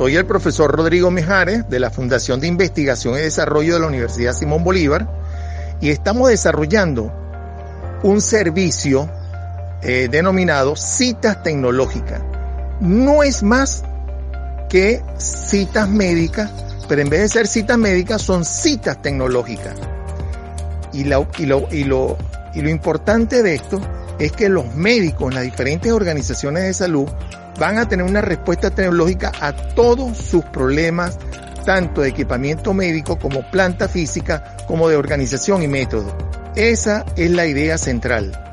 Soy el profesor Rodrigo Mejares de la Fundación de Investigación y Desarrollo de la Universidad Simón Bolívar y estamos desarrollando un servicio eh, denominado citas tecnológicas. No es más que citas médicas, pero en vez de ser citas médicas son citas tecnológicas. Y, lo, y, lo, importante de esto es que los médicos, las diferentes organizaciones de salud, van a tener una respuesta tecnológica a todos sus problemas, tanto de equipamiento médico como planta física, como de organización y método. Esa es la idea central.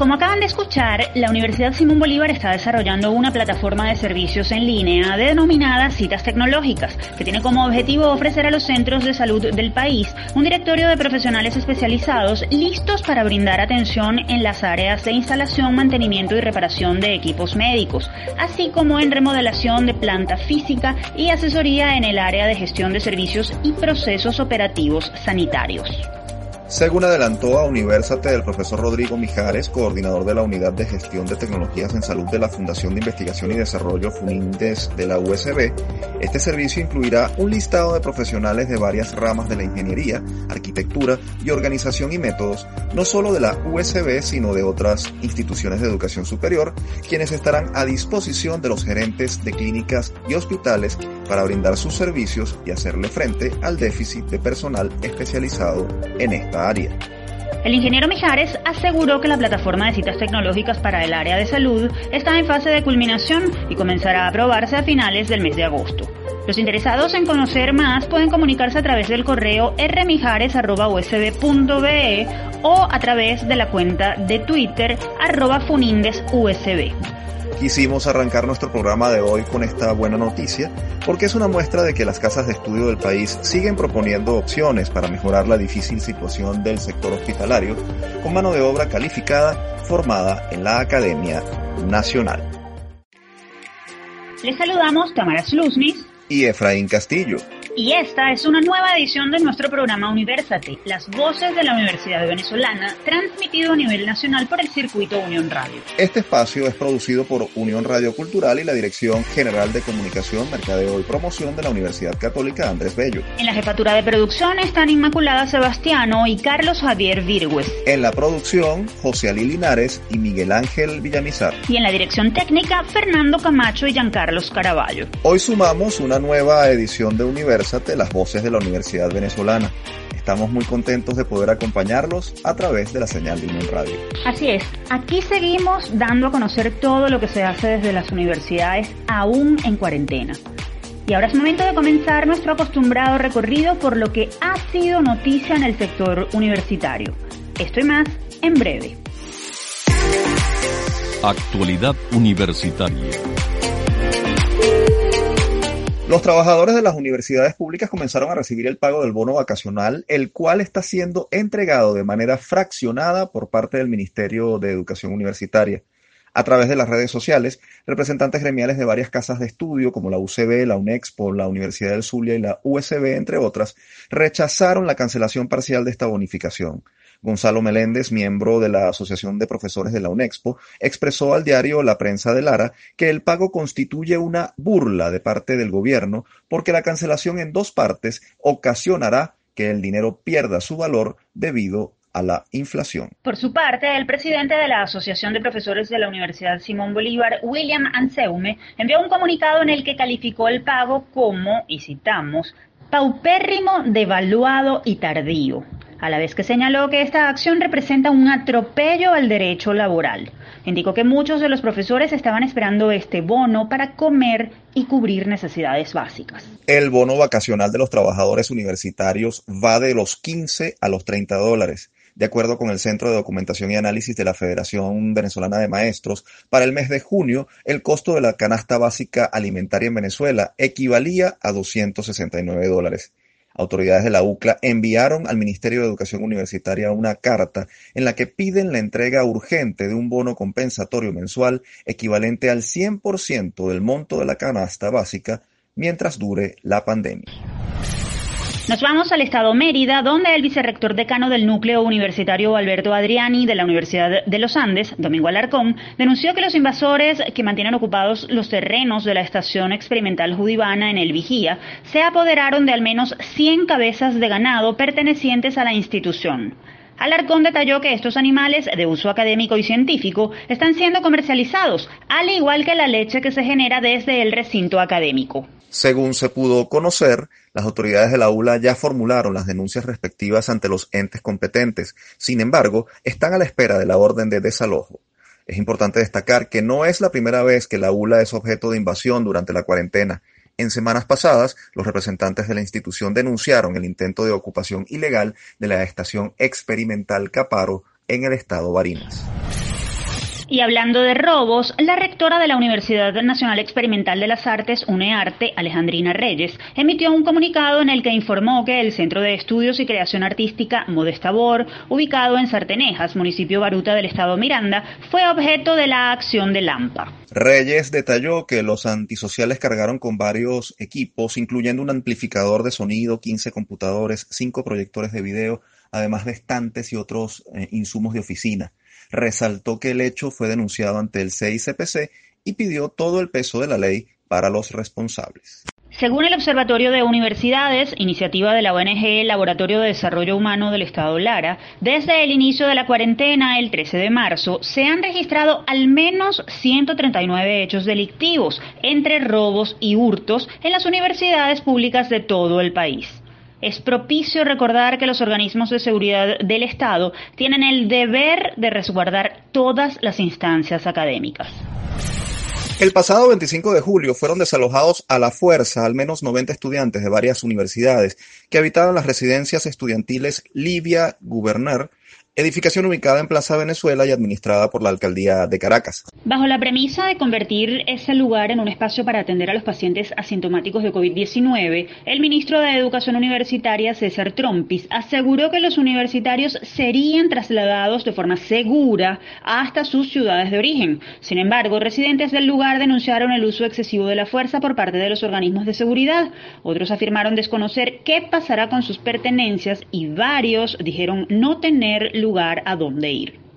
Como acaban de escuchar, la Universidad Simón Bolívar está desarrollando una plataforma de servicios en línea denominada Citas Tecnológicas, que tiene como objetivo ofrecer a los centros de salud del país un directorio de profesionales especializados listos para brindar atención en las áreas de instalación, mantenimiento y reparación de equipos médicos, así como en remodelación de planta física y asesoría en el área de gestión de servicios y procesos operativos sanitarios. Según adelantó a Universate el profesor Rodrigo Mijares, coordinador de la Unidad de Gestión de Tecnologías en Salud de la Fundación de Investigación y Desarrollo FUNINDES de la USB, este servicio incluirá un listado de profesionales de varias ramas de la ingeniería, arquitectura y organización y métodos, no solo de la USB, sino de otras instituciones de educación superior, quienes estarán a disposición de los gerentes de clínicas y hospitales para brindar sus servicios y hacerle frente al déficit de personal especializado en esta área. El ingeniero Mijares aseguró que la plataforma de citas tecnológicas para el área de salud está en fase de culminación y comenzará a aprobarse a finales del mes de agosto. Los interesados en conocer más pueden comunicarse a través del correo rmijares.usb.be o a través de la cuenta de Twitter arroba funindesusb. Quisimos arrancar nuestro programa de hoy con esta buena noticia porque es una muestra de que las casas de estudio del país siguen proponiendo opciones para mejorar la difícil situación del sector hospitalario con mano de obra calificada formada en la Academia Nacional. Les saludamos Tamara Sluznis y Efraín Castillo. Y esta es una nueva edición de nuestro programa Universate, las voces de la Universidad Venezolana, transmitido a nivel nacional por el circuito Unión Radio. Este espacio es producido por Unión Radio Cultural y la Dirección General de Comunicación, Mercadeo y Promoción de la Universidad Católica Andrés Bello. En la jefatura de producción están Inmaculada Sebastiano y Carlos Javier Virgües. En la producción, José Ali Linares y Miguel Ángel Villamizar. Y en la dirección técnica, Fernando Camacho y Giancarlos Caraballo. Hoy sumamos una nueva edición de Universate las voces de la Universidad Venezolana. Estamos muy contentos de poder acompañarlos a través de la señal de Unión Radio. Así es, aquí seguimos dando a conocer todo lo que se hace desde las universidades aún en cuarentena. Y ahora es momento de comenzar nuestro acostumbrado recorrido por lo que ha sido noticia en el sector universitario. Esto y más en breve. Actualidad Universitaria. Los trabajadores de las universidades públicas comenzaron a recibir el pago del bono vacacional, el cual está siendo entregado de manera fraccionada por parte del Ministerio de Educación Universitaria. A través de las redes sociales, representantes gremiales de varias casas de estudio, como la UCB, la UNEXPO, la Universidad del Zulia y la USB, entre otras, rechazaron la cancelación parcial de esta bonificación. Gonzalo Meléndez, miembro de la Asociación de Profesores de la UNEXPO, expresó al diario La Prensa de Lara que el pago constituye una burla de parte del gobierno porque la cancelación en dos partes ocasionará que el dinero pierda su valor debido a la inflación. Por su parte, el presidente de la Asociación de Profesores de la Universidad Simón Bolívar, William Anseume, envió un comunicado en el que calificó el pago como, y citamos, paupérrimo, devaluado y tardío a la vez que señaló que esta acción representa un atropello al derecho laboral. Indicó que muchos de los profesores estaban esperando este bono para comer y cubrir necesidades básicas. El bono vacacional de los trabajadores universitarios va de los 15 a los 30 dólares. De acuerdo con el Centro de Documentación y Análisis de la Federación Venezolana de Maestros, para el mes de junio, el costo de la canasta básica alimentaria en Venezuela equivalía a 269 dólares. Autoridades de la UCLA enviaron al Ministerio de Educación Universitaria una carta en la que piden la entrega urgente de un bono compensatorio mensual equivalente al 100% del monto de la canasta básica mientras dure la pandemia. Nos vamos al estado Mérida, donde el vicerrector decano del núcleo universitario Alberto Adriani de la Universidad de los Andes, Domingo Alarcón, denunció que los invasores que mantienen ocupados los terrenos de la estación experimental judivana en el Vigía se apoderaron de al menos 100 cabezas de ganado pertenecientes a la institución. Alarcón detalló que estos animales de uso académico y científico están siendo comercializados, al igual que la leche que se genera desde el recinto académico. Según se pudo conocer, las autoridades de la ULA ya formularon las denuncias respectivas ante los entes competentes. Sin embargo, están a la espera de la orden de desalojo. Es importante destacar que no es la primera vez que la ULA es objeto de invasión durante la cuarentena. En semanas pasadas, los representantes de la institución denunciaron el intento de ocupación ilegal de la estación experimental Caparo en el estado Barinas. Y hablando de robos, la rectora de la Universidad Nacional Experimental de las Artes, UNEARTE, Alejandrina Reyes, emitió un comunicado en el que informó que el Centro de Estudios y Creación Artística Modestabor, ubicado en Sartenejas, municipio Baruta del estado Miranda, fue objeto de la acción de Lampa. Reyes detalló que los antisociales cargaron con varios equipos, incluyendo un amplificador de sonido, 15 computadores, 5 proyectores de video, además de estantes y otros eh, insumos de oficina resaltó que el hecho fue denunciado ante el CICPC y pidió todo el peso de la ley para los responsables. Según el Observatorio de Universidades, iniciativa de la ONG Laboratorio de Desarrollo Humano del Estado Lara, desde el inicio de la cuarentena, el 13 de marzo, se han registrado al menos 139 hechos delictivos, entre robos y hurtos, en las universidades públicas de todo el país. Es propicio recordar que los organismos de seguridad del Estado tienen el deber de resguardar todas las instancias académicas. El pasado 25 de julio fueron desalojados a la fuerza al menos 90 estudiantes de varias universidades que habitaban las residencias estudiantiles Livia Gubernar edificación ubicada en Plaza Venezuela y administrada por la Alcaldía de Caracas. Bajo la premisa de convertir ese lugar en un espacio para atender a los pacientes asintomáticos de COVID-19, el ministro de Educación Universitaria, César Trompis, aseguró que los universitarios serían trasladados de forma segura hasta sus ciudades de origen. Sin embargo, residentes del lugar denunciaron el uso excesivo de la fuerza por parte de los organismos de seguridad. Otros afirmaron desconocer qué pasará con sus pertenencias y varios dijeron no tener lugar a dónde ir.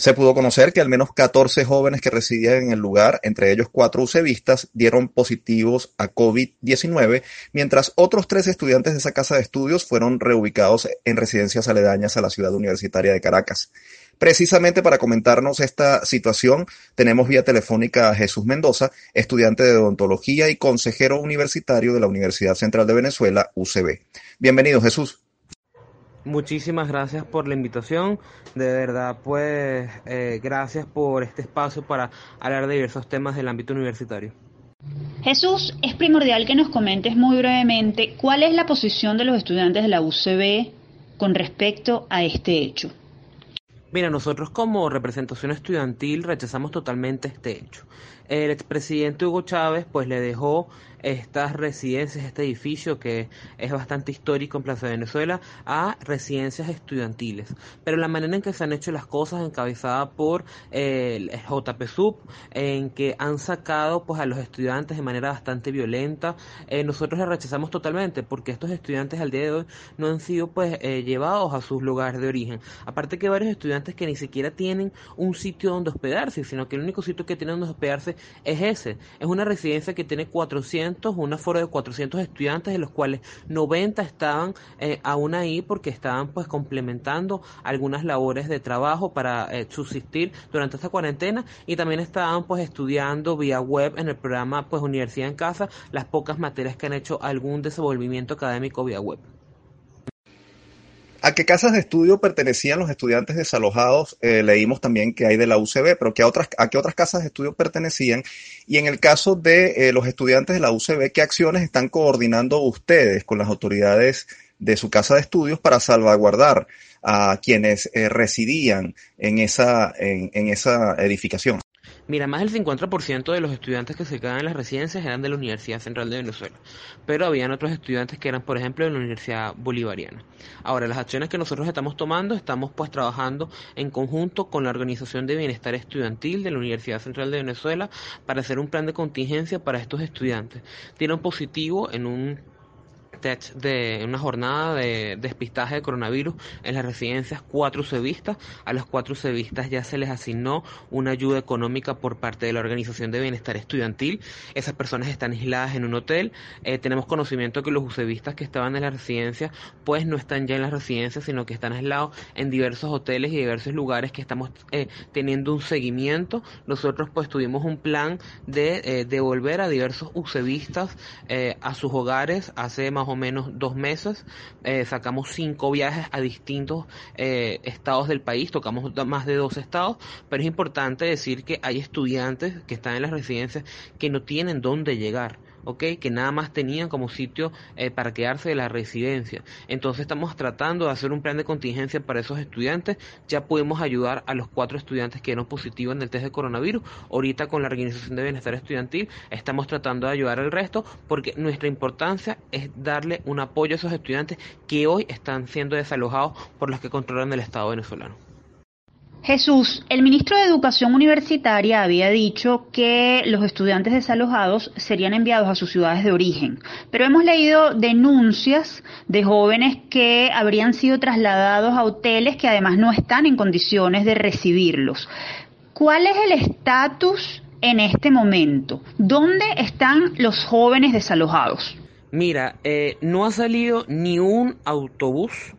Se pudo conocer que al menos 14 jóvenes que residían en el lugar, entre ellos cuatro usevistas, dieron positivos a COVID-19, mientras otros tres estudiantes de esa casa de estudios fueron reubicados en residencias aledañas a la ciudad universitaria de Caracas. Precisamente para comentarnos esta situación, tenemos vía telefónica a Jesús Mendoza, estudiante de odontología y consejero universitario de la Universidad Central de Venezuela, UCB. Bienvenido, Jesús. Muchísimas gracias por la invitación. De verdad, pues eh, gracias por este espacio para hablar de diversos temas del ámbito universitario. Jesús, es primordial que nos comentes muy brevemente cuál es la posición de los estudiantes de la UCB con respecto a este hecho. Mira, nosotros como representación estudiantil rechazamos totalmente este hecho. El expresidente Hugo Chávez pues le dejó estas residencias, este edificio que es bastante histórico en Plaza Venezuela, a residencias estudiantiles. Pero la manera en que se han hecho las cosas, encabezada por el JP Sub, en que han sacado pues a los estudiantes de manera bastante violenta, eh, nosotros le rechazamos totalmente, porque estos estudiantes al día de hoy no han sido pues eh, llevados a sus lugares de origen. Aparte que varios estudiantes que ni siquiera tienen un sitio donde hospedarse, sino que el único sitio que tienen donde hospedarse es ese. Es una residencia que tiene 400 un aforo de 400 estudiantes, de los cuales 90 estaban eh, aún ahí porque estaban pues complementando algunas labores de trabajo para eh, subsistir durante esta cuarentena y también estaban pues estudiando vía web en el programa pues Universidad en Casa las pocas materias que han hecho algún desenvolvimiento académico vía web. ¿A qué casas de estudio pertenecían los estudiantes desalojados? Eh, leímos también que hay de la UCB, pero ¿qué otras, ¿a qué otras casas de estudio pertenecían? Y en el caso de eh, los estudiantes de la UCB, ¿qué acciones están coordinando ustedes con las autoridades de su casa de estudios para salvaguardar a quienes eh, residían en esa, en esa edificación? Mira, más del 50% de los estudiantes que se quedaban en las residencias eran de la Universidad Central de Venezuela, pero habían otros estudiantes que eran, por ejemplo, de la Universidad Bolivariana. Ahora, las acciones que nosotros estamos tomando, estamos pues trabajando en conjunto con la Organización de Bienestar Estudiantil de la Universidad Central de Venezuela para hacer un plan de contingencia para estos estudiantes. Tienen positivo en un test de una jornada de despistaje de coronavirus en las residencias cuatro cevistas. A los cuatro cevistas ya se les asignó una ayuda económica por parte de la Organización de Bienestar Estudiantil. Esas personas están aisladas en un hotel. Eh, tenemos conocimiento que los ucevistas que estaban en la residencia pues no están ya en las residencias, sino que están aislados en diversos hoteles y diversos lugares que estamos eh, teniendo un seguimiento. Nosotros pues tuvimos un plan de eh, devolver a diversos ucevistas a sus hogares hace más o menos dos meses. sacamos cinco viajes a distintos estados del país, tocamos más de dos estados, pero es importante decir que hay estudiantes que están en las residencias que no tienen dónde llegar. ¿Ok? Que nada más tenían como sitio eh, para quedarse de la residencia. Entonces estamos tratando de hacer un plan de contingencia para esos estudiantes. Ya pudimos ayudar a los cuatro estudiantes que eran positivos en el test de coronavirus. Ahorita con la Organización de Bienestar Estudiantil estamos tratando de ayudar al resto porque nuestra importancia es darle un apoyo a esos estudiantes que hoy están siendo desalojados por los que controlan el Estado venezolano. Jesús, el ministro de Educación Universitaria había dicho que los estudiantes desalojados serían enviados a sus ciudades de origen, pero hemos leído denuncias de jóvenes que habrían sido trasladados a hoteles que además no están en condiciones de recibirlos. ¿Cuál es el estatus en este momento? ¿Dónde están los jóvenes desalojados? Mira, eh, no ha salido ni un autobús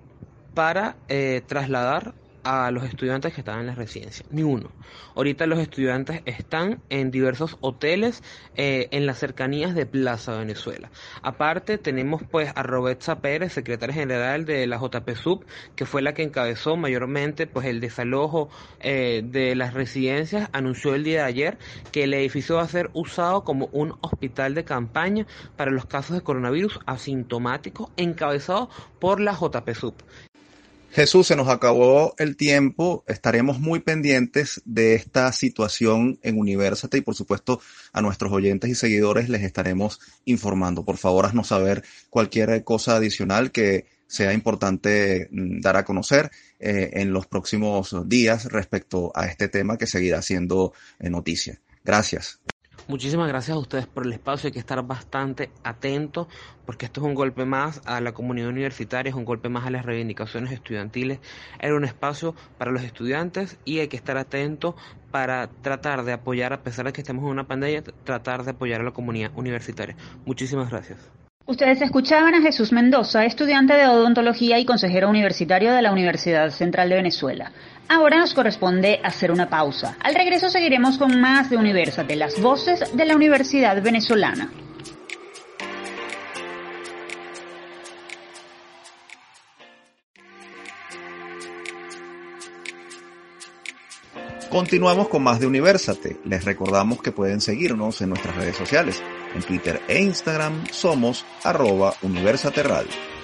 para eh, trasladar a los estudiantes que están en la residencia, ni uno. Ahorita los estudiantes están en diversos hoteles eh, en las cercanías de Plaza Venezuela. Aparte tenemos pues a Roberta Pérez, secretaria general de la JP Sub, que fue la que encabezó mayormente pues el desalojo eh, de las residencias, anunció el día de ayer que el edificio va a ser usado como un hospital de campaña para los casos de coronavirus asintomáticos encabezado por la JP Sub. Jesús, se nos acabó el tiempo. Estaremos muy pendientes de esta situación en Universate y por supuesto a nuestros oyentes y seguidores les estaremos informando. Por favor, haznos saber cualquier cosa adicional que sea importante mm, dar a conocer eh, en los próximos días respecto a este tema que seguirá siendo eh, noticia. Gracias. Muchísimas gracias a ustedes por el espacio. Hay que estar bastante atentos porque esto es un golpe más a la comunidad universitaria, es un golpe más a las reivindicaciones estudiantiles. Era un espacio para los estudiantes y hay que estar atentos para tratar de apoyar, a pesar de que estemos en una pandemia, tratar de apoyar a la comunidad universitaria. Muchísimas gracias. Ustedes escuchaban a Jesús Mendoza, estudiante de odontología y consejero universitario de la Universidad Central de Venezuela. Ahora nos corresponde hacer una pausa. Al regreso seguiremos con más de Universate, las voces de la Universidad Venezolana. Continuamos con más de Universate. Les recordamos que pueden seguirnos en nuestras redes sociales. En Twitter e Instagram somos arroba Universate.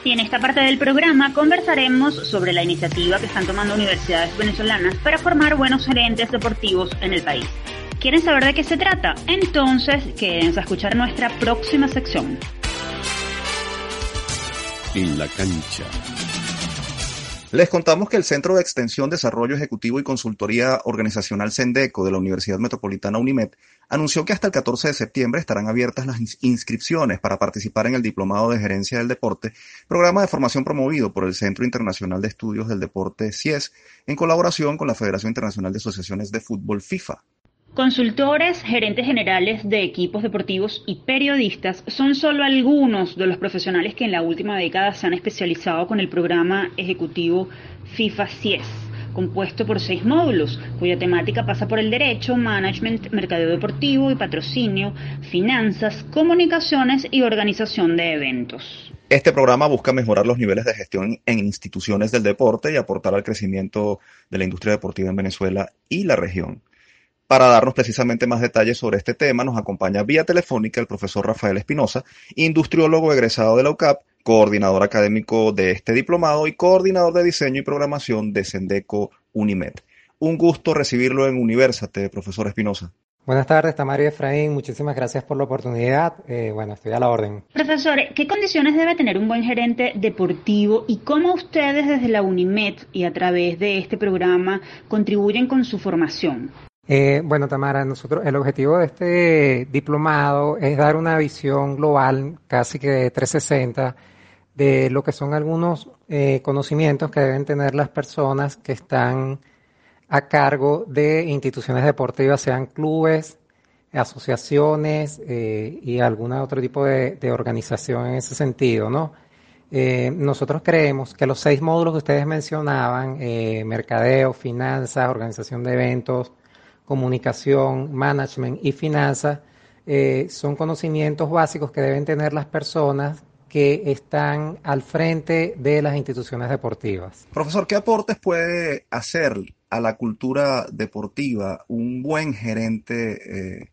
Y en esta parte del programa conversaremos sobre la iniciativa que están tomando universidades venezolanas para formar buenos gerentes deportivos en el país. ¿Quieren saber de qué se trata? Entonces, quédense a escuchar nuestra próxima sección. En la cancha. Les contamos que el Centro de Extensión, Desarrollo Ejecutivo y Consultoría Organizacional Sendeco de la Universidad Metropolitana UNIMED anunció que hasta el 14 de septiembre estarán abiertas las inscripciones para participar en el Diplomado de Gerencia del Deporte, programa de formación promovido por el Centro Internacional de Estudios del Deporte CIES, en colaboración con la Federación Internacional de Asociaciones de Fútbol FIFA. Consultores, gerentes generales de equipos deportivos y periodistas son solo algunos de los profesionales que en la última década se han especializado con el programa ejecutivo FIFA CIES, compuesto por seis módulos, cuya temática pasa por el derecho, management, mercadeo deportivo y patrocinio, finanzas, comunicaciones y organización de eventos. Este programa busca mejorar los niveles de gestión en instituciones del deporte y aportar al crecimiento de la industria deportiva en Venezuela y la región. Para darnos precisamente más detalles sobre este tema, nos acompaña vía telefónica el profesor Rafael Espinosa, industriólogo egresado de la UCAP, coordinador académico de este diplomado y coordinador de diseño y programación de Sendeco Unimed. Un gusto recibirlo en Universate, profesor Espinosa. Buenas tardes, Tamario Efraín. Muchísimas gracias por la oportunidad. Eh, bueno, estoy a la orden. Profesor, ¿qué condiciones debe tener un buen gerente deportivo y cómo ustedes desde la UNIMED y a través de este programa contribuyen con su formación? Eh, bueno, Tamara, nosotros el objetivo de este diplomado es dar una visión global, casi que de 360, de lo que son algunos eh, conocimientos que deben tener las personas que están a cargo de instituciones deportivas, sean clubes, asociaciones eh, y algún otro tipo de, organización en ese sentido, ¿no? Eh, nosotros creemos que los seis módulos que ustedes mencionaban, mercadeo, finanzas, organización de eventos, comunicación, management y finanzas, son conocimientos básicos que deben tener las personas que están al frente de las instituciones deportivas. Profesor, ¿qué aportes puede hacer a la cultura deportiva un buen gerente eh,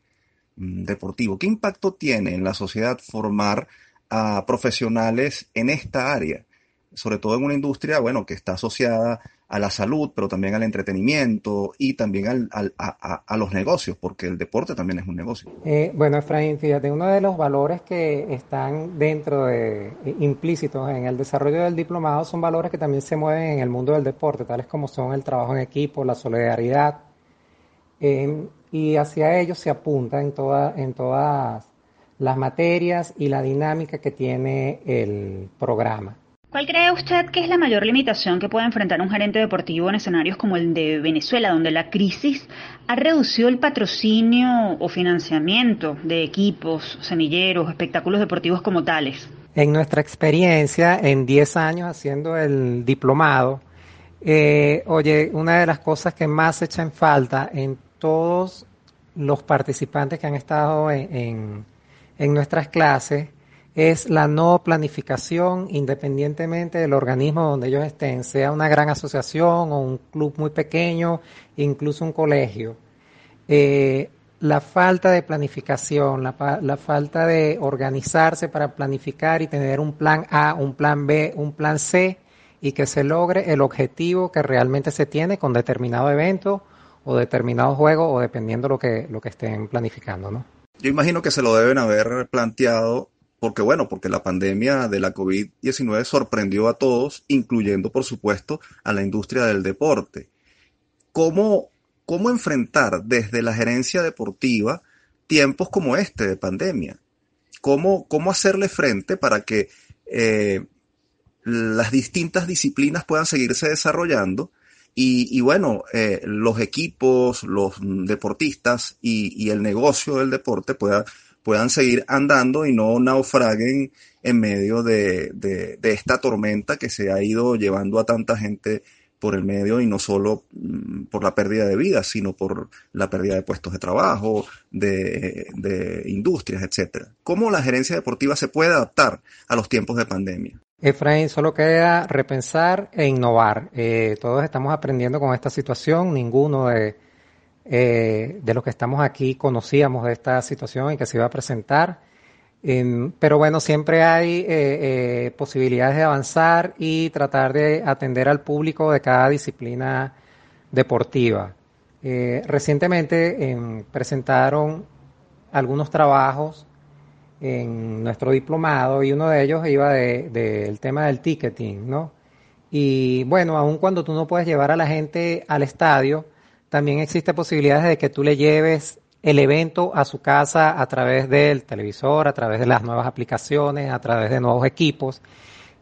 deportivo? ¿Qué impacto tiene en la sociedad formar a profesionales en esta área? Sobre todo en una industria, bueno, que está asociada a la salud, pero también al entretenimiento y también a, los negocios, porque el deporte también es un negocio. Eh, bueno, Efraín, fíjate, uno de los valores que están dentro de, eh, implícitos en el desarrollo del diplomado son valores que también se mueven en el mundo del deporte, tales como son el trabajo en equipo, la solidaridad, eh, y hacia ellos se apunta en, toda, en todas las materias y la dinámica que tiene el programa. ¿Cuál cree usted que es la mayor limitación que puede enfrentar un gerente deportivo en escenarios como el de Venezuela, donde la crisis ha reducido el patrocinio o financiamiento de equipos, semilleros, espectáculos deportivos como tales? En nuestra experiencia, en 10 años haciendo el diplomado, eh, oye, una de las cosas que más echa en falta en todos los participantes que han estado en nuestras clases es la no planificación independientemente del organismo donde ellos estén, sea una gran asociación o un club muy pequeño, incluso un colegio. Eh, la falta de planificación, la, la, falta de organizarse para planificar y tener un plan A, un plan B, un plan C y que se logre el objetivo que realmente se tiene con determinado evento o determinado juego o dependiendo lo que, lo que estén planificando, ¿no? Yo imagino que se lo deben haber planteado porque bueno, porque la pandemia de la COVID-19 sorprendió a todos, incluyendo por supuesto a la industria del deporte. ¿Cómo, cómo enfrentar desde la gerencia deportiva tiempos como este de pandemia? ¿Cómo, cómo hacerle frente para que eh, las distintas disciplinas puedan seguirse desarrollando? Y, bueno, eh, los equipos, los deportistas y, y, el negocio del deporte puedan puedan seguir andando y no naufraguen en medio de, esta tormenta que se ha ido llevando a tanta gente por el medio y no solo mm, por la pérdida de vidas, sino por la pérdida de puestos de trabajo, de, industrias, etcétera. ¿Cómo la gerencia deportiva se puede adaptar a los tiempos de pandemia? Efraín, solo queda repensar e innovar. Eh, todos estamos aprendiendo con esta situación, ninguno de, eh, de los que estamos aquí conocíamos de esta situación y que se iba a presentar. Em, pero bueno, siempre hay eh, eh, posibilidades de avanzar y tratar de atender al público de cada disciplina deportiva. recientemente em, presentaron algunos trabajos en nuestro diplomado y uno de ellos iba del tema del ticketing, ¿no? Y bueno, aun cuando tú no puedes llevar a la gente al estadio, también existe posibilidades de que tú le lleves el evento a su casa a través del televisor, a través de las nuevas aplicaciones, a través de nuevos equipos.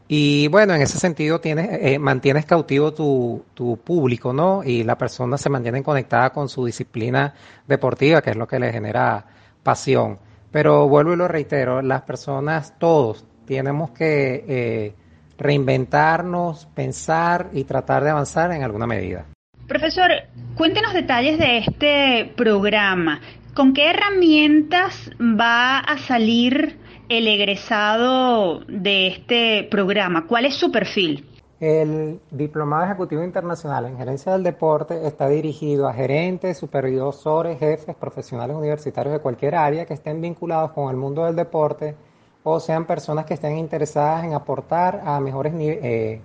Y bueno, en ese sentido tienes, eh, mantienes cautivo tu, tu, público, ¿no? Y la persona se mantiene conectada con su disciplina deportiva, que es lo que le genera pasión. Pero vuelvo y lo reitero, las personas, todos, tenemos que eh, reinventarnos, pensar y tratar de avanzar en alguna medida. Profesor, cuéntenos detalles de este programa. ¿Con qué herramientas va a salir el egresado de este programa? ¿Cuál es su perfil? El Diplomado Ejecutivo Internacional en Gerencia del Deporte está dirigido a gerentes, supervisores, jefes, profesionales universitarios de cualquier área que estén vinculados con el mundo del deporte o sean personas que estén interesadas en aportar a mejores eh,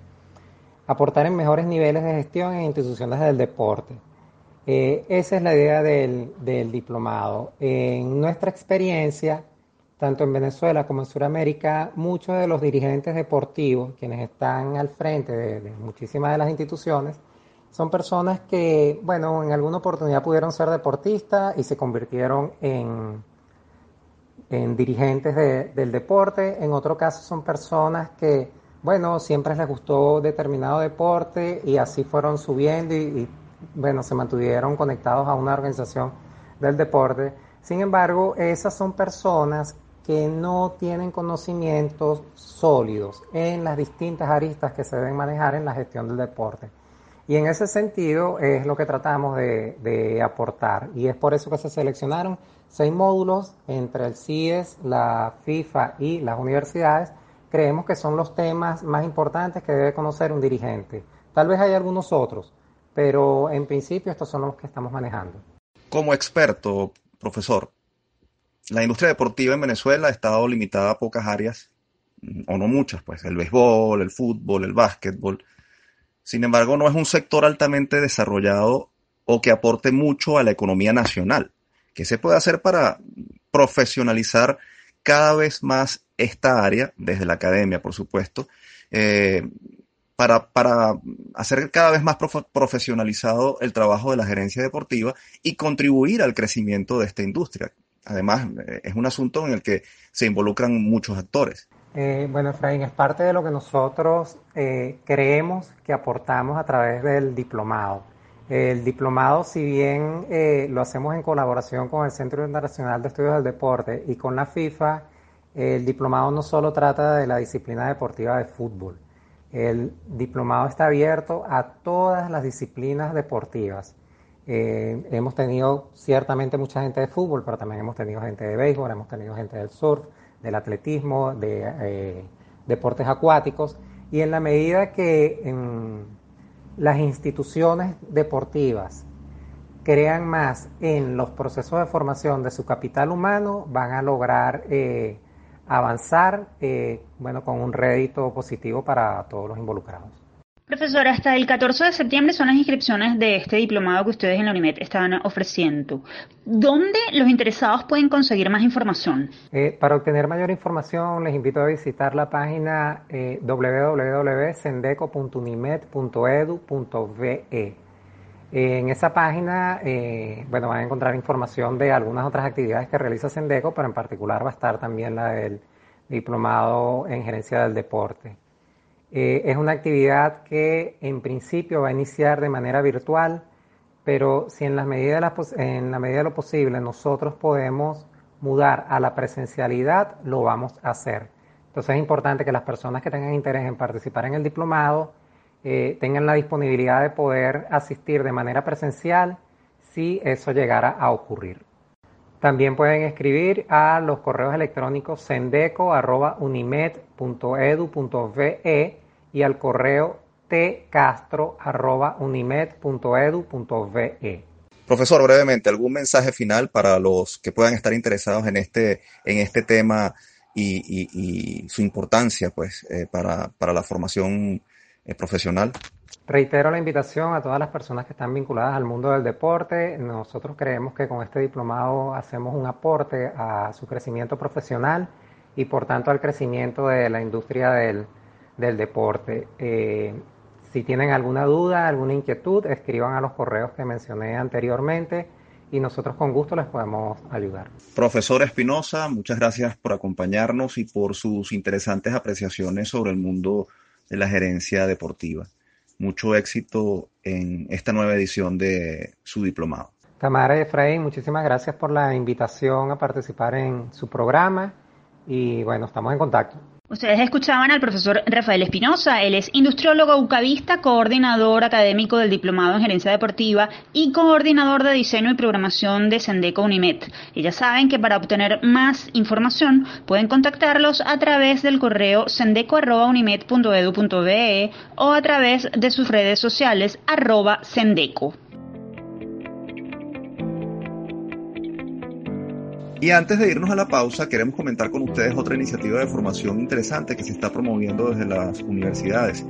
aportar en mejores niveles de gestión en instituciones del deporte. Eh, esa es la idea del, diplomado. En nuestra experiencia, tanto en Venezuela como en Sudamérica, muchos de los dirigentes deportivos, quienes están al frente de, muchísimas de las instituciones, son personas que, bueno, en alguna oportunidad pudieron ser deportistas y se convirtieron en, en dirigentes del deporte. En otro caso son personas que bueno, siempre les gustó determinado deporte y así fueron subiendo y, y bueno, se mantuvieron conectados a una organización del deporte. Sin embargo, esas son personas que no tienen conocimientos sólidos en las distintas aristas que se deben manejar en la gestión del deporte. Y en ese sentido es lo que tratamos de, de, aportar. Y es por eso que se seleccionaron seis módulos entre el CIES, la FIFA y las universidades. Creemos que son los temas más importantes que debe conocer un dirigente. Tal vez hay algunos otros, pero en principio estos son los que estamos manejando. Como experto, profesor, la industria deportiva en Venezuela ha estado limitada a pocas áreas, o no muchas, pues el béisbol, el fútbol, el básquetbol. Sin embargo, no es un sector altamente desarrollado o que aporte mucho a la economía nacional. ¿Qué se puede hacer para profesionalizar cada vez más esta área, desde la academia, por supuesto, eh, para, para, hacer cada vez más prof profesionalizado el trabajo de la gerencia deportiva y contribuir al crecimiento de esta industria? Además, eh, es un asunto en el que se involucran muchos actores. Eh, bueno, Efraín, es parte de lo que nosotros creemos que aportamos a través del diplomado. El diplomado, si bien eh, lo hacemos en colaboración con el Centro Internacional de Estudios del Deporte y con la FIFA, el diplomado no solo trata de la disciplina deportiva de fútbol. El diplomado está abierto a todas las disciplinas deportivas. Eh, hemos tenido ciertamente mucha gente de fútbol, pero también hemos tenido gente de béisbol, hemos tenido gente del surf, del atletismo, de eh, deportes acuáticos, y en la medida que las instituciones deportivas crean más en los procesos de formación de su capital humano, van a lograr eh, avanzar eh, bueno, con un rédito positivo para todos los involucrados. Profesor, hasta el 14 de septiembre son las inscripciones de este diplomado que ustedes en la UNIMED están ofreciendo. ¿Dónde los interesados pueden conseguir más información? Eh, para obtener mayor información, les invito a visitar la página eh, www.sendeco.unimed.edu.ve. en esa página, eh, bueno, van a encontrar información de algunas otras actividades que realiza Sendeco, pero en particular va a estar también la del diplomado en gerencia del deporte. Eh, es una actividad que en principio va a iniciar de manera virtual, pero si en la, medida de lo posible nosotros podemos mudar a la presencialidad, lo vamos a hacer. Entonces es importante que las personas que tengan interés en participar en el diplomado eh, tengan la disponibilidad de poder asistir de manera presencial si eso llegara a ocurrir. También pueden escribir a los correos electrónicos sendeco.unimed.edu.ve y al correo tcastro.unimed.edu.ve. Profesor, brevemente, ¿algún mensaje final para los que puedan estar interesados en este, en este tema y, y, y su importancia pues, eh, para, para, la formación eh, profesional? Reitero la invitación a todas las personas que están vinculadas al mundo del deporte. Nosotros creemos que con este diplomado hacemos un aporte a su crecimiento profesional y por tanto al crecimiento de la industria del, deporte. Eh, si tienen alguna duda, alguna inquietud, escriban a los correos que mencioné anteriormente y nosotros con gusto les podemos ayudar. Profesor Espinosa, muchas gracias por acompañarnos y por sus interesantes apreciaciones sobre el mundo de la gerencia deportiva mucho éxito en esta nueva edición de su diplomado. Tamara Efraín, muchísimas gracias por la invitación a participar en su programa y bueno, estamos en contacto. Ustedes escuchaban al profesor Rafael Espinosa, él es industriólogo ucavista, coordinador académico del Diplomado en Gerencia Deportiva y coordinador de diseño y programación de Sendeco Unimed. Y ya saben que para obtener más información pueden contactarlos a través del correo sendeco.unimed.edu.be o a través de sus redes sociales arroba sendeco. Y antes de irnos a la pausa, queremos comentar con ustedes otra iniciativa de formación interesante que se está promoviendo desde las universidades.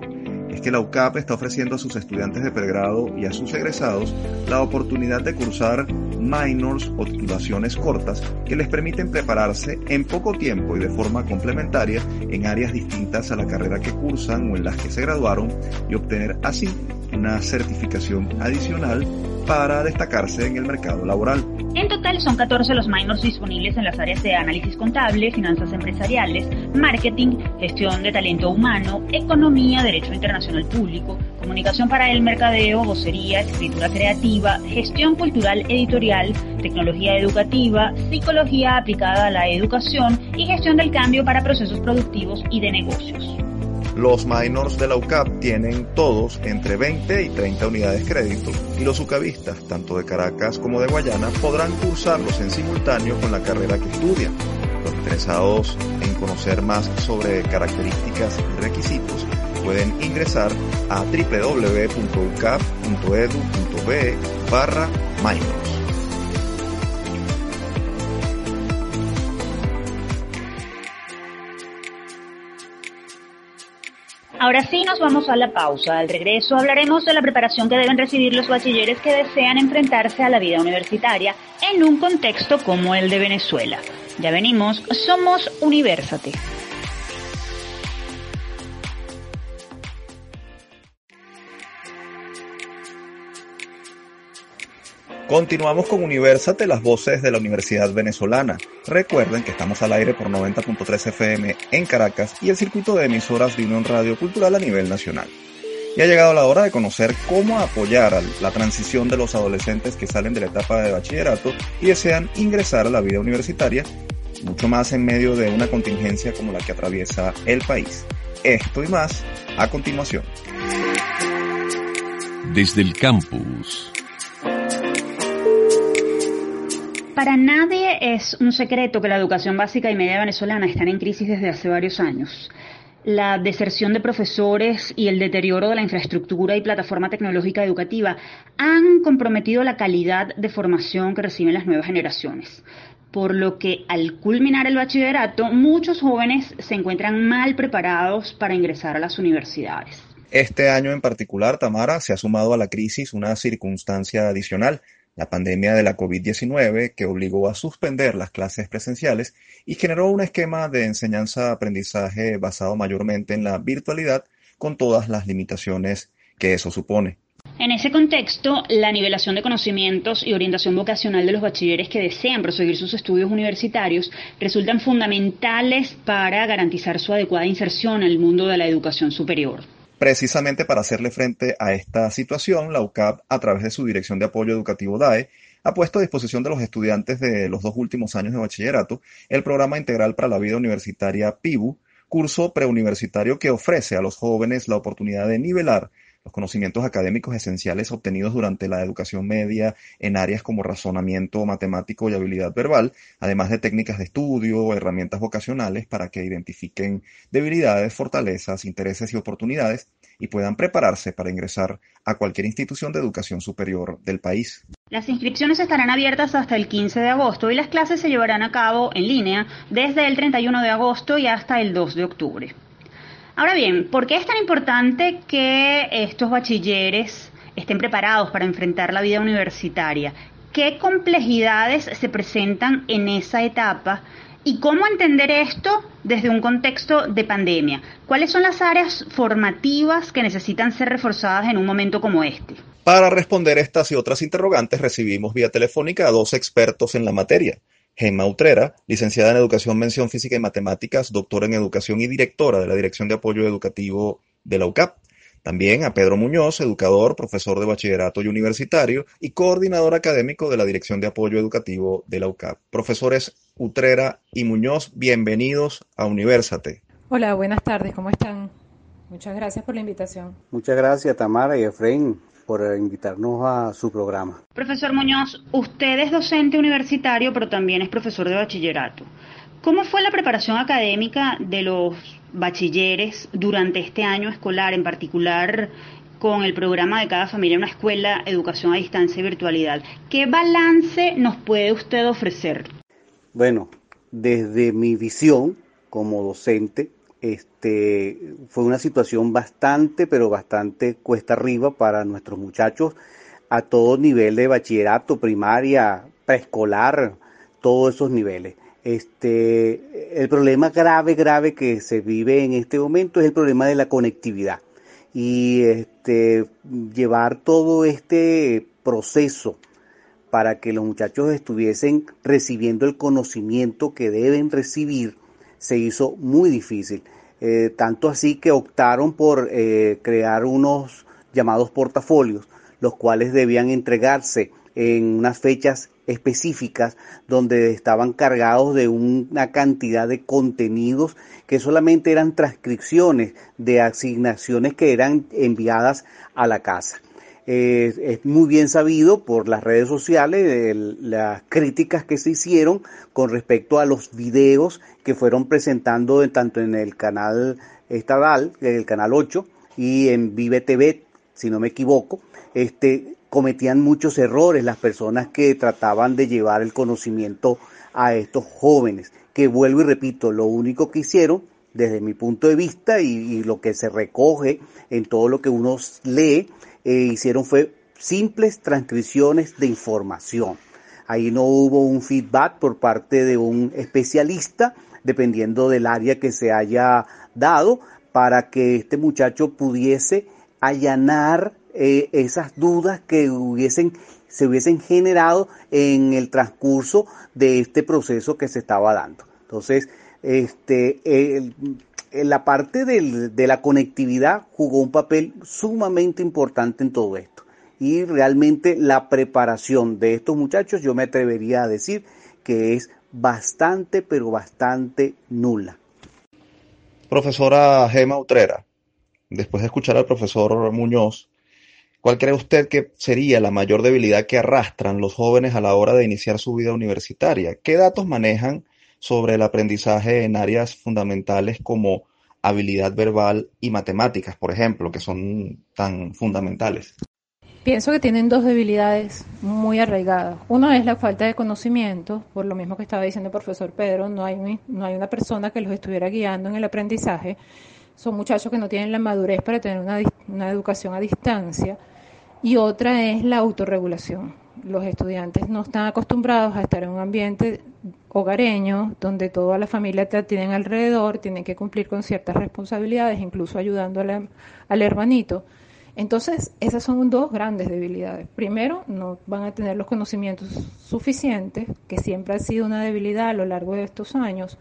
Es que la UCAP está ofreciendo a sus estudiantes de pregrado y a sus egresados la oportunidad de cursar minors o titulaciones cortas que les permiten prepararse en poco tiempo y de forma complementaria en áreas distintas a la carrera que cursan o en las que se graduaron y obtener así una certificación adicional para destacarse en el mercado laboral. En total son 14 los minors disponibles en las áreas de análisis contable, finanzas empresariales, marketing, gestión de talento humano, economía, derecho internacional público, comunicación para el mercadeo, vocería, escritura creativa, gestión cultural editorial, tecnología educativa, psicología aplicada a la educación y gestión del cambio para procesos productivos y de negocios. Los minors de la UCAP tienen todos entre 20 y 30 unidades crédito y los ucavistas, tanto de Caracas como de Guayana, podrán cursarlos en simultáneo con la carrera que estudian. Los interesados en conocer más sobre características y requisitos pueden ingresar a www.ucap.edu.be barra minors. Ahora sí nos vamos a la pausa. Al regreso hablaremos de la preparación que deben recibir los bachilleres que desean enfrentarse a la vida universitaria en un contexto como el de Venezuela. Ya venimos, somos Universate. Continuamos con Universate, las voces de la Universidad Venezolana. Recuerden que estamos al aire por 90.3 FM en Caracas y el circuito de emisoras de Unión Radio Cultural a nivel nacional. Y ha llegado la hora de conocer cómo apoyar la transición de los adolescentes que salen de la etapa de bachillerato y desean ingresar a la vida universitaria, mucho más en medio de una contingencia como la que atraviesa el país. Esto y más a continuación. Desde el campus. Para nadie es un secreto que la educación básica y media venezolana están en crisis desde hace varios años. La deserción de profesores y el deterioro de la infraestructura y plataforma tecnológica educativa han comprometido la calidad de formación que reciben las nuevas generaciones. Por lo que al culminar el bachillerato, muchos jóvenes se encuentran mal preparados para ingresar a las universidades. Este año en particular, Tamara, se ha sumado a la crisis una circunstancia adicional la pandemia de la COVID-19 que obligó a suspender las clases presenciales y generó un esquema de enseñanza-aprendizaje basado mayormente en la virtualidad con todas las limitaciones que eso supone. En ese contexto, la nivelación de conocimientos y orientación vocacional de los bachilleres que desean proseguir sus estudios universitarios resultan fundamentales para garantizar su adecuada inserción al mundo de la educación superior. Precisamente para hacerle frente a esta situación, la UCAP, a través de su Dirección de Apoyo Educativo DAE, ha puesto a disposición de los estudiantes de los dos últimos años de bachillerato el programa integral para la vida universitaria PIBU, curso preuniversitario que ofrece a los jóvenes la oportunidad de nivelar los conocimientos académicos esenciales obtenidos durante la educación media en áreas como razonamiento matemático y habilidad verbal, además de técnicas de estudio, herramientas vocacionales para que identifiquen debilidades, fortalezas, intereses y oportunidades y puedan prepararse para ingresar a cualquier institución de educación superior del país. Las inscripciones estarán abiertas hasta el 15 de agosto y las clases se llevarán a cabo en línea desde el 31 de agosto y hasta el 2 de octubre. Ahora bien, ¿por qué es tan importante que estos bachilleres estén preparados para enfrentar la vida universitaria? ¿Qué complejidades se presentan en esa etapa? ¿Y cómo entender esto desde un contexto de pandemia? ¿Cuáles son las áreas formativas que necesitan ser reforzadas en un momento como este? Para responder estas y otras interrogantes recibimos vía telefónica a dos expertos en la materia. Gemma Utrera, licenciada en Educación, Mención Física y Matemáticas, doctora en Educación y directora de la Dirección de Apoyo Educativo de la UCAP. También a Pedro Muñoz, educador, profesor de bachillerato y universitario y coordinador académico de la Dirección de Apoyo Educativo de la UCAP. Profesores Utrera y Muñoz, bienvenidos a Universate. Hola, buenas tardes, ¿cómo están? Muchas gracias por la invitación. Muchas gracias, Tamara y Efraín por invitarnos a su programa. Profesor Muñoz, usted es docente universitario, pero también es profesor de bachillerato. ¿Cómo fue la preparación académica de los bachilleres durante este año escolar, en particular con el programa de cada familia una escuela, educación a distancia y virtualidad? ¿Qué balance nos puede usted ofrecer? Bueno, desde mi visión como docente, este, fue una situación bastante, pero bastante cuesta arriba para nuestros muchachos a todo nivel de bachillerato, primaria, preescolar, todos esos niveles. Este, el problema grave, grave que se vive en este momento es el problema de la conectividad y este, llevar todo este proceso para que los muchachos estuviesen recibiendo el conocimiento que deben recibir se hizo muy difícil. Eh, tanto así que optaron por eh, crear unos llamados portafolios, los cuales debían entregarse en unas fechas específicas donde estaban cargados de una cantidad de contenidos que solamente eran transcripciones de asignaciones que eran enviadas a la casa. Es muy bien sabido por las redes sociales las críticas que se hicieron con respecto a los videos que fueron presentando tanto en el canal estatal, el canal 8 y en Vive TV, si no me equivoco, este, cometían muchos errores las personas que trataban de llevar el conocimiento a estos jóvenes, que vuelvo y repito, lo único que hicieron desde mi punto de vista y, lo que se recoge en todo lo que uno lee, eh, hicieron fue simples transcripciones de información. Ahí no hubo un feedback por parte de un especialista, dependiendo del área que se haya dado, para que este muchacho pudiese allanar eh, esas dudas que hubiesen, se hubiesen generado en el transcurso de este proceso que se estaba dando. Entonces, este, la parte de la conectividad jugó un papel sumamente importante en todo esto. Y realmente la preparación de estos muchachos, yo me atrevería a decir que es bastante, pero bastante nula. Profesora Gema Utrera, después de escuchar al profesor Muñoz, ¿Cuál cree usted que sería la mayor debilidad que arrastran los jóvenes a la hora de iniciar su vida universitaria? ¿Qué datos manejan sobre el aprendizaje en áreas fundamentales como habilidad verbal y matemáticas, por ejemplo, que son tan fundamentales? Pienso que tienen dos debilidades muy arraigadas. Una es la falta de conocimiento, por lo mismo que estaba diciendo el profesor Pedro, no hay, no hay una persona que los estuviera guiando en el aprendizaje. Son muchachos que no tienen la madurez para tener una, una educación a distancia y otra es la autorregulación. Los estudiantes no están acostumbrados a estar en un ambiente hogareño donde toda la familia te tienen alrededor, tienen que cumplir con ciertas responsabilidades, incluso ayudando al hermanito. Entonces, esas son dos grandes debilidades. Primero, no van a tener los conocimientos suficientes, que siempre ha sido una debilidad a lo largo de estos años,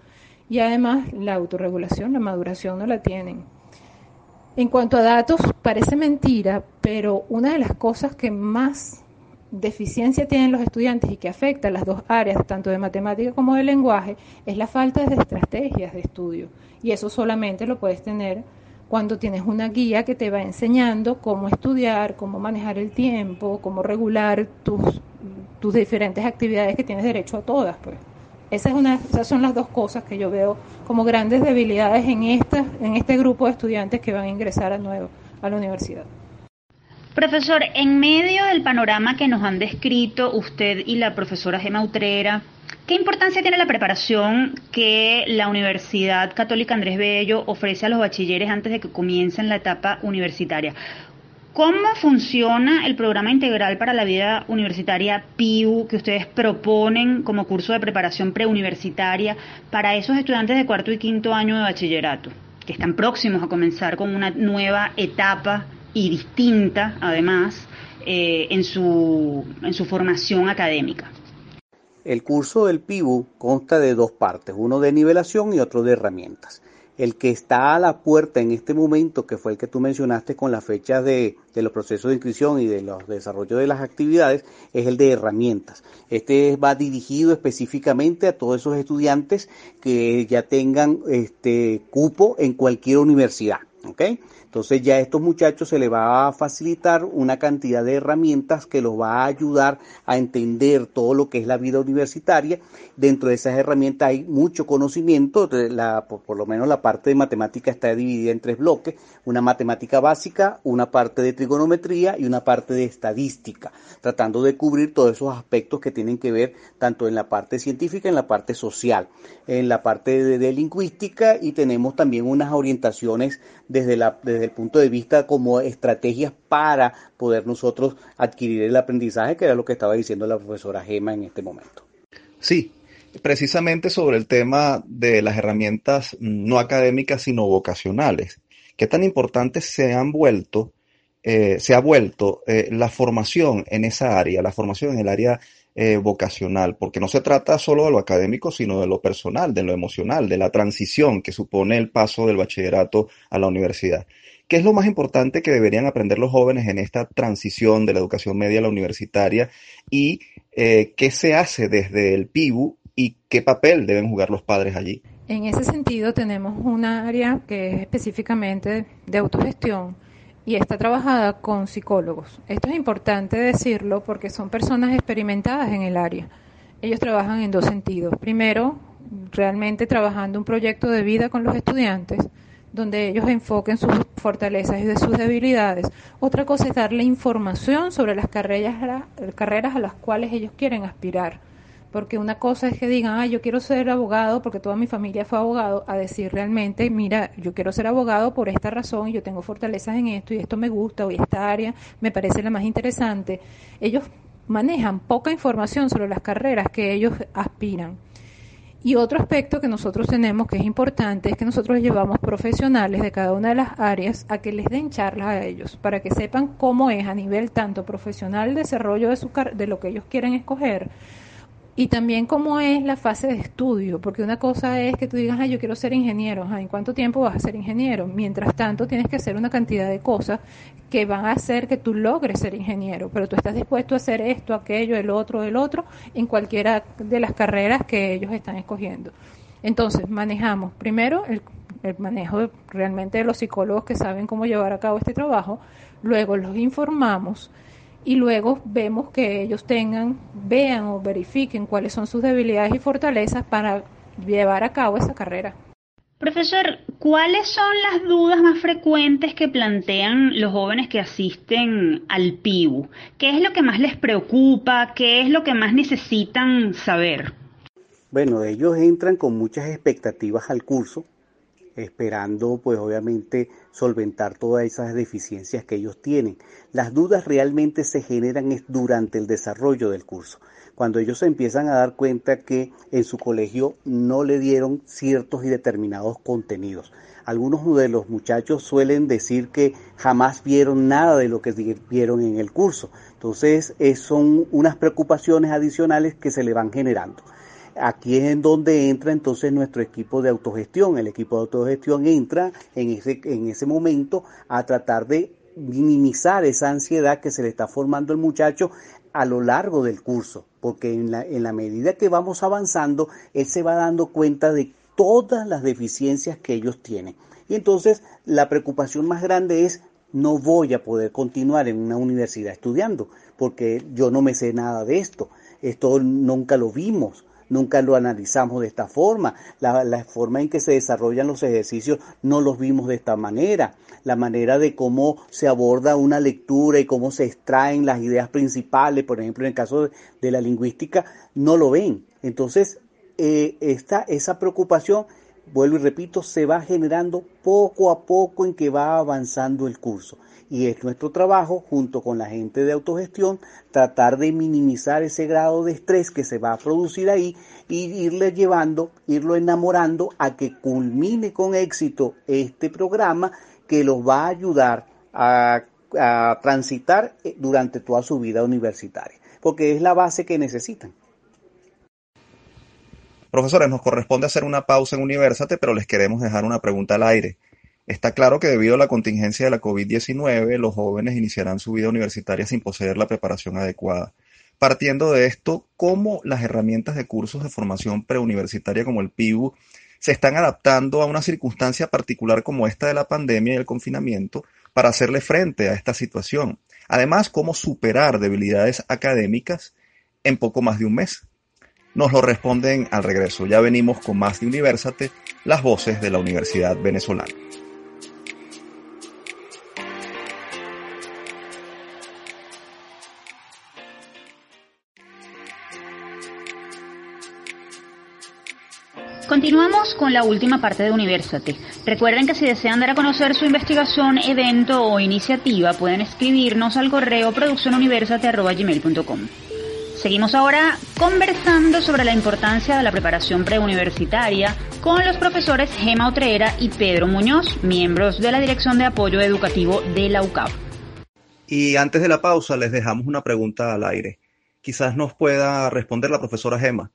y además la autorregulación, la maduración no la tienen. En cuanto a datos, parece mentira, pero una de las cosas que más deficiencia tienen los estudiantes y que afecta a las dos áreas, tanto de matemática como de lenguaje, es la falta de estrategias de estudio. Y eso solamente lo puedes tener cuando tienes una guía que te va enseñando cómo estudiar, cómo manejar el tiempo, cómo regular tus, tus diferentes actividades que tienes derecho a todas. Pues. Esa es una, esas son las dos cosas que yo veo como grandes debilidades en, esta, en este grupo de estudiantes que van a ingresar a, nuevo, a la universidad. Profesor, en medio del panorama que nos han descrito usted y la profesora Gema Utrera, ¿qué importancia tiene la preparación que la Universidad Católica Andrés Bello ofrece a los bachilleres antes de que comiencen la etapa universitaria? ¿Cómo funciona el programa integral para la vida universitaria PIU que ustedes proponen como curso de preparación preuniversitaria para esos estudiantes de cuarto y quinto año de bachillerato, que están próximos a comenzar con una nueva etapa y distinta, además, eh, en, su, en su formación académica? El curso del PIU consta de dos partes, uno de nivelación y otro de herramientas. El que está a la puerta en este momento, que fue el que tú mencionaste con la fecha de, los procesos de inscripción y de los desarrollo de las actividades, es el de herramientas. Este va dirigido específicamente a todos esos estudiantes que ya tengan este cupo en cualquier universidad. ¿okay? Entonces ya a estos muchachos se les va a facilitar una cantidad de herramientas que los va a ayudar a entender todo lo que es la vida universitaria. Dentro de esas herramientas hay mucho conocimiento, la, por, lo menos la parte de matemática está dividida en tres bloques, una matemática básica, una parte de trigonometría y una parte de estadística, tratando de cubrir todos esos aspectos que tienen que ver tanto en la parte científica, en la parte social, en la parte de, lingüística y tenemos también unas orientaciones desde la desde el punto de vista como estrategias para poder nosotros adquirir el aprendizaje, que era lo que estaba diciendo la profesora Gema en este momento. Sí, precisamente sobre el tema de las herramientas no académicas sino vocacionales. ¿Qué tan importantes se han vuelto, eh, se ha vuelto eh, la formación en esa área, la formación en el área eh, vocacional, porque no se trata solo de lo académico, sino de lo personal, de lo emocional, de la transición que supone el paso del bachillerato a la universidad. ¿Qué es lo más importante que deberían aprender los jóvenes en esta transición de la educación media a la universitaria y eh, qué se hace desde el PIBU y qué papel deben jugar los padres allí? En ese sentido tenemos un área que es específicamente de autogestión y está trabajada con psicólogos. Esto es importante decirlo porque son personas experimentadas en el área. Ellos trabajan en dos sentidos. Primero, realmente trabajando un proyecto de vida con los estudiantes donde ellos enfoquen sus fortalezas y de sus debilidades. Otra cosa es darle información sobre las carreras, carreras a las cuales ellos quieren aspirar. Porque una cosa es que digan, ah, yo quiero ser abogado porque toda mi familia fue abogado, a decir realmente, mira, yo quiero ser abogado por esta razón yo tengo fortalezas en esto y esto me gusta o esta área me parece la más interesante. Ellos manejan poca información sobre las carreras que ellos aspiran. Y otro aspecto que nosotros tenemos que es importante es que nosotros llevamos profesionales de cada una de las áreas a que les den charlas a ellos para que sepan cómo es a nivel tanto profesional desarrollo de, su, de lo que ellos quieren escoger, y también cómo es la fase de estudio, porque una cosa es que tú digas, yo quiero ser ingeniero, ¿en cuánto tiempo vas a ser ingeniero? Mientras tanto, tienes que hacer una cantidad de cosas que van a hacer que tú logres ser ingeniero, pero tú estás dispuesto a hacer esto, aquello, el otro, el otro, en cualquiera de las carreras que ellos están escogiendo. Entonces, manejamos primero el manejo realmente de los psicólogos que saben cómo llevar a cabo este trabajo, luego los informamos, y luego vemos que ellos tengan, vean o verifiquen cuáles son sus debilidades y fortalezas para llevar a cabo esa carrera. Profesor, ¿cuáles son las dudas más frecuentes que plantean los jóvenes que asisten al PIBU? ¿Qué es lo que más les preocupa? ¿Qué es lo que más necesitan saber? Bueno, ellos entran con muchas expectativas al curso, esperando pues obviamente solventar todas esas deficiencias que ellos tienen. Las dudas realmente se generan durante el desarrollo del curso, cuando ellos se empiezan a dar cuenta que en su colegio no le dieron ciertos y determinados contenidos. Algunos de los muchachos suelen decir que jamás vieron nada de lo que vieron en el curso. Entonces, son unas preocupaciones adicionales que se le van generando. Aquí es en donde entra entonces nuestro equipo de autogestión. El equipo de autogestión entra en ese, en ese momento a tratar de minimizar esa ansiedad que se le está formando al muchacho a lo largo del curso, porque en la, en la medida que vamos avanzando, él se va dando cuenta de todas las deficiencias que ellos tienen. Y entonces la preocupación más grande es no voy a poder continuar en una universidad estudiando, porque yo no me sé nada de esto, esto nunca lo vimos, nunca lo analizamos de esta forma. La, forma en que se desarrollan los ejercicios no los vimos de esta manera. La manera de cómo se aborda una lectura y cómo se extraen las ideas principales, por ejemplo, en el caso de, la lingüística, no lo ven. Entonces, eh, esa preocupación vuelvo y repito, se va generando poco a poco en que va avanzando el curso y es nuestro trabajo, junto con la gente de autogestión, tratar de minimizar ese grado de estrés que se va a producir ahí y irle llevando, irlo enamorando a que culmine con éxito este programa que los va a ayudar a, a transitar eh, durante toda su vida universitaria, porque es la base que necesitan. Profesores, nos corresponde hacer una pausa en Universate, pero les queremos dejar una pregunta al aire. Está claro que debido a la contingencia de la COVID-19, los jóvenes iniciarán su vida universitaria sin poseer la preparación adecuada. Partiendo de esto, ¿cómo las herramientas de cursos de formación preuniversitaria como el PIBU se están adaptando a una circunstancia particular como esta de la pandemia y el confinamiento para hacerle frente a esta situación? Además, ¿cómo superar debilidades académicas en poco más de un mes? Nos lo responden al regreso. Ya venimos con más de Universate, las voces de la Universidad Venezolana. Continuamos con la última parte de Universate. Recuerden que si desean dar a conocer su investigación, evento o iniciativa, pueden escribirnos al correo produccionuniversate.gmail.com. Seguimos ahora conversando sobre la importancia de la preparación preuniversitaria con los profesores Gema Otreera y Pedro Muñoz, miembros de la Dirección de Apoyo Educativo de la UCAP. Y antes de la pausa les dejamos una pregunta al aire. quizás nos pueda responder la profesora Gema.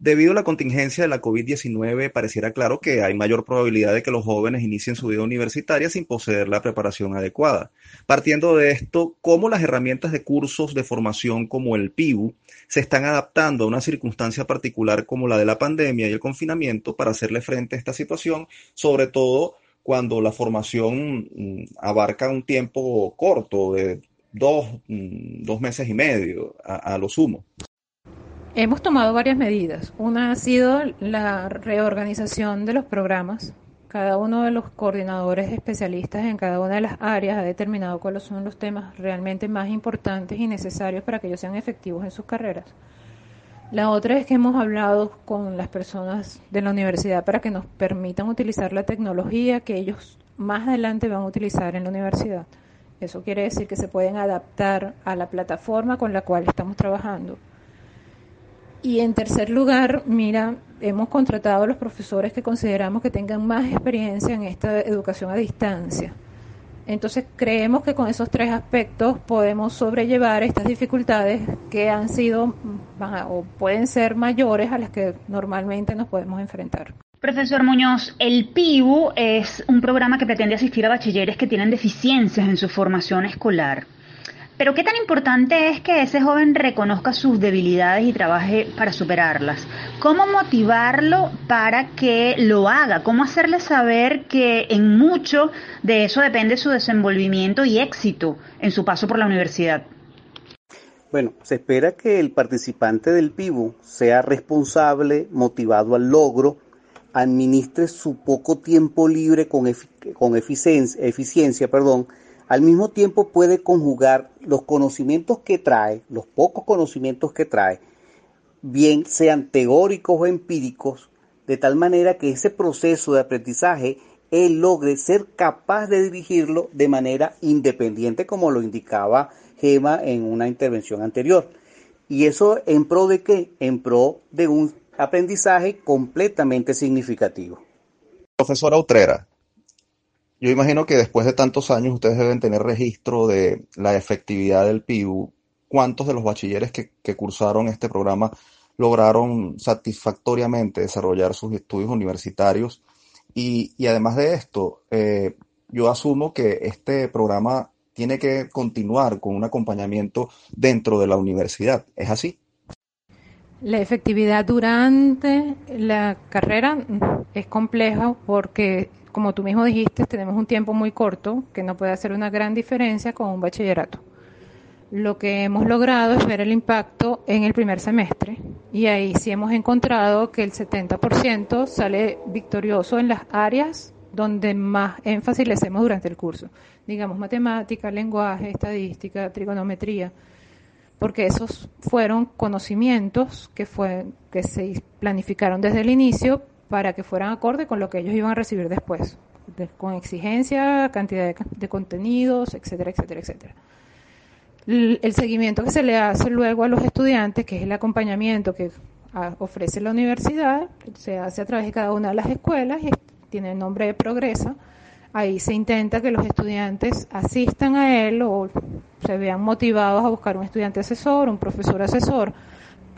Debido a la contingencia de la COVID-19, pareciera claro que hay mayor probabilidad de que los jóvenes inicien su vida universitaria sin poseer la preparación adecuada. Partiendo de esto, ¿cómo las herramientas de cursos de formación como el PIBU se están adaptando a una circunstancia particular como la de la pandemia y el confinamiento para hacerle frente a esta situación, sobre todo cuando la formación mm, abarca un tiempo corto de dos, mm, dos meses y medio a, a lo sumo? Hemos tomado varias medidas. Una ha sido la reorganización de los programas. Cada uno de los coordinadores especialistas en cada una de las áreas ha determinado cuáles son los temas realmente más importantes y necesarios para que ellos sean efectivos en sus carreras. La otra es que hemos hablado con las personas de la universidad para que nos permitan utilizar la tecnología que ellos más adelante van a utilizar en la universidad. Eso quiere decir que se pueden adaptar a la plataforma con la cual estamos trabajando y en tercer lugar, mira, hemos contratado a los profesores que consideramos que tengan más experiencia en esta educación a distancia. Entonces creemos que con esos tres aspectos podemos sobrellevar estas dificultades que han sido o pueden ser mayores a las que normalmente nos podemos enfrentar. Profesor Muñoz, el PIBU es un programa que pretende asistir a bachilleres que tienen deficiencias en su formación escolar. Pero qué tan importante es que ese joven reconozca sus debilidades y trabaje para superarlas. ¿Cómo motivarlo para que lo haga? ¿Cómo hacerle saber que en mucho de eso depende su desenvolvimiento y éxito en su paso por la universidad? Bueno, se espera que el participante del PIBU sea responsable, motivado al logro, administre su poco tiempo libre con, con eficiencia, eficiencia perdón, al mismo tiempo puede conjugar los conocimientos que trae, los pocos conocimientos que trae, bien sean teóricos o empíricos, de tal manera que ese proceso de aprendizaje él logre ser capaz de dirigirlo de manera independiente, como lo indicaba Gema en una intervención anterior. ¿Y eso en pro de qué? En pro de un aprendizaje completamente significativo. Profesora Utrera, yo imagino que después de tantos años ustedes deben tener registro de la efectividad del PIBU. ¿Cuántos de los bachilleres que, cursaron este programa lograron satisfactoriamente desarrollar sus estudios universitarios? Y, además de esto, eh, yo asumo que este programa tiene que continuar con un acompañamiento dentro de la universidad. ¿Es así? La efectividad durante la carrera es compleja porque como tú mismo dijiste, tenemos un tiempo muy corto que no puede hacer una gran diferencia con un bachillerato. Lo que hemos logrado es ver el impacto en el primer semestre y ahí sí hemos encontrado que el 70% sale victorioso en las áreas donde más énfasis le hacemos durante el curso. Digamos matemática, lenguaje, estadística, trigonometría, porque esos fueron conocimientos que, fue, que se planificaron desde el inicio para que fueran acorde con lo que ellos iban a recibir después, con exigencia, cantidad de, contenidos, etcétera, etcétera, etcétera. El, seguimiento que se le hace luego a los estudiantes, que es el acompañamiento que ofrece la universidad, se hace a través de cada una de las escuelas y tiene el nombre de Progresa. Ahí se intenta que los estudiantes asistan a él o se vean motivados a buscar un estudiante asesor, un profesor asesor,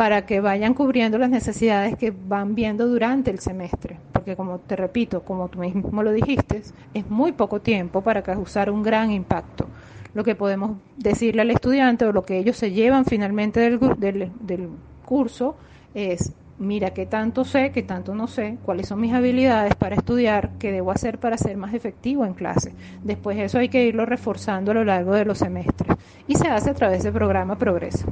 para que vayan cubriendo las necesidades que van viendo durante el semestre. Porque como te repito, como tú mismo lo dijiste, es muy poco tiempo para causar un gran impacto. Lo que podemos decirle al estudiante o lo que ellos se llevan finalmente del, del, curso es, mira qué tanto sé, qué tanto no sé, cuáles son mis habilidades para estudiar, qué debo hacer para ser más efectivo en clase. Después eso hay que irlo reforzando a lo largo de los semestres y se hace a través del programa Progreso.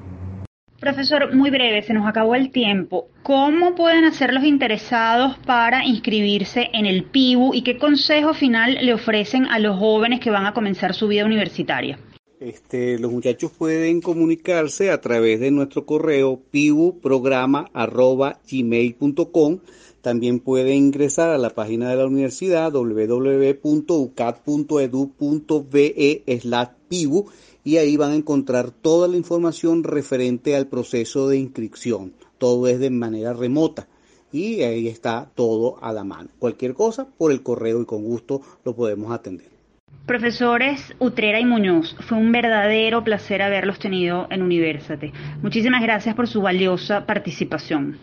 Profesor, muy breve, se nos acabó el tiempo. ¿Cómo pueden hacer los interesados para inscribirse en el PIBU y qué consejo final le ofrecen a los jóvenes que van a comenzar su vida universitaria? Este, los muchachos pueden comunicarse a través de nuestro correo pibuprograma.gmail.com También pueden ingresar a la página de la universidad www.ucat.edu.be slash pibu y ahí van a encontrar toda la información referente al proceso de inscripción. Todo es de manera remota y ahí está todo a la mano. Cualquier cosa por el correo y con gusto lo podemos atender. Profesores Utrera y Muñoz, fue un verdadero placer haberlos tenido en Universate. Muchísimas gracias por su valiosa participación.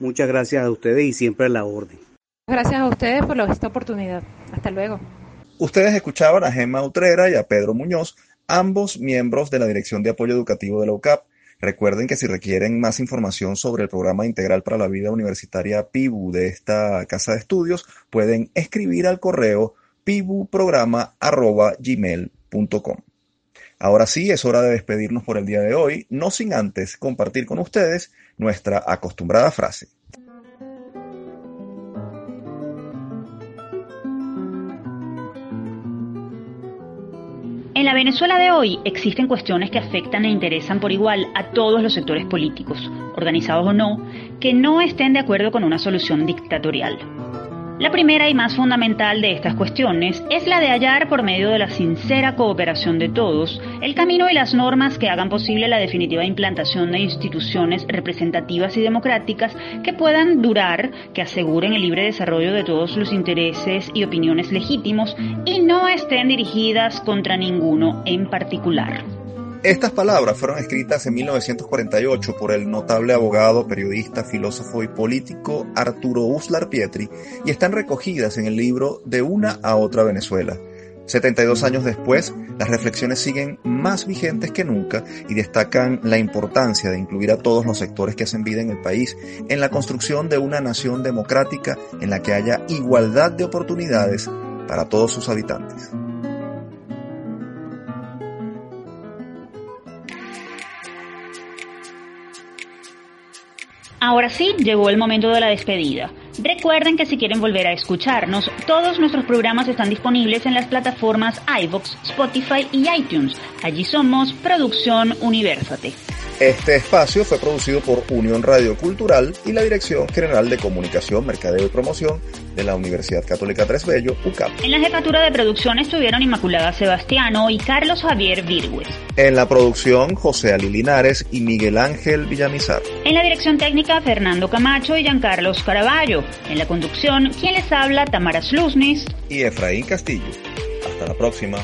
Muchas gracias a ustedes y siempre a la orden. Gracias a ustedes por esta oportunidad. Hasta luego. Ustedes escuchaban a Gemma Utrera y a Pedro Muñoz, ambos miembros de la Dirección de Apoyo Educativo de la UCAP. Recuerden que si requieren más información sobre el programa integral para la vida universitaria PIBU de esta casa de estudios, pueden escribir al correo pibuprograma.gmail.com. Ahora sí, es hora de despedirnos por el día de hoy, no sin antes compartir con ustedes nuestra acostumbrada frase. En la Venezuela de hoy existen cuestiones que afectan e interesan por igual a todos los sectores políticos, organizados o no, que no estén de acuerdo con una solución dictatorial. La primera y más fundamental de estas cuestiones es la de hallar por medio de la sincera cooperación de todos el camino y las normas que hagan posible la definitiva implantación de instituciones representativas y democráticas que puedan durar, que aseguren el libre desarrollo de todos los intereses y opiniones legítimos y no estén dirigidas contra ninguno en particular. Estas palabras fueron escritas en 1948 por el notable abogado, periodista, filósofo y político Arturo Uslar Pietri y están recogidas en el libro De una a otra Venezuela. 72 años después, las reflexiones siguen más vigentes que nunca y destacan la importancia de incluir a todos los sectores que hacen vida en el país en la construcción de una nación democrática en la que haya igualdad de oportunidades para todos sus habitantes. Ahora sí, llegó el momento de la despedida. Recuerden que si quieren volver a escucharnos, todos nuestros programas están disponibles en las plataformas iVoox, Spotify y iTunes. Allí somos Producción Universate. Este espacio fue producido por Unión Radio Cultural y la Dirección General de Comunicación, Mercadeo y Promoción de la Universidad Católica Tres Bello, UCAP. En la jefatura de producción estuvieron Inmaculada Sebastiano y Carlos Javier Virgües. En la producción, José Ali Linares y Miguel Ángel Villamizar. En la dirección técnica, Fernando Camacho y Giancarlos Caraballo. En la conducción, quien les habla, Tamara Slusnis y Efraín Castillo. Hasta la próxima.